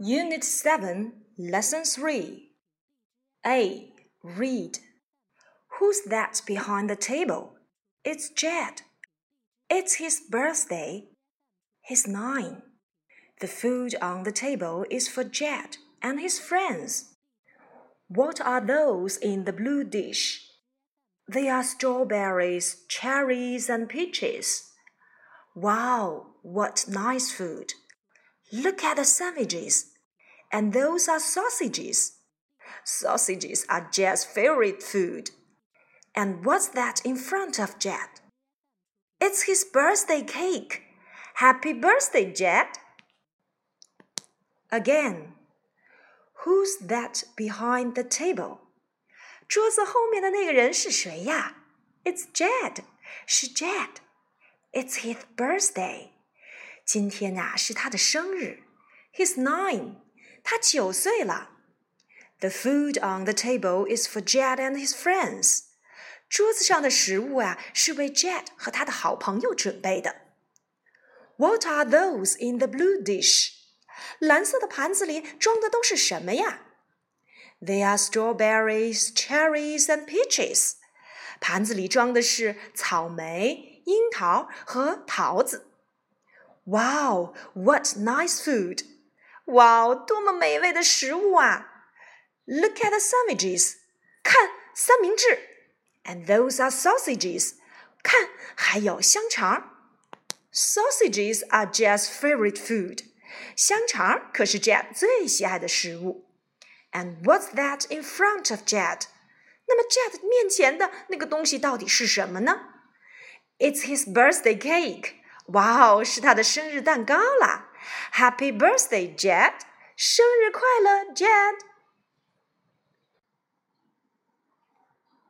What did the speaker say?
Unit 7, Lesson 3. A. Read. Who's that behind the table? It's Jed. It's his birthday. He's nine. The food on the table is for Jed and his friends. What are those in the blue dish? They are strawberries, cherries, and peaches. Wow, what nice food! Look at the sandwiches. And those are sausages. Sausages are Jed's favorite food. And what's that in front of Jed? It's his birthday cake. Happy birthday, Jed! Again, who's that behind the table? 桌子后面的那个人是谁呀？It's Jed，是 Jed。It's his birthday。 今天呀、啊、是他的生日，He's nine，他九岁了。The food on the table is for Jed and his friends。桌子上的食物啊是为 Jed 和他的好朋友准备的。What are those in the blue dish？蓝色的盘子里装的都是什么呀？They are strawberries, cherries, and peaches。盘子里装的是草莓、樱桃和桃子。 Wow, what nice food! 哇，多么美味的食物啊！Look at the sandwiches，看三明治，and those are sausages，看还有香肠。Sausages are Jed's favorite food，香肠可是 Jed 最喜爱的食物。And what's that in front of Jed？那么 Jed 面前的那个东西到底是什么呢？It's his birthday cake。 哇哦，是他的生日蛋糕啦！Happy birthday, Jet！生日快乐，Jet！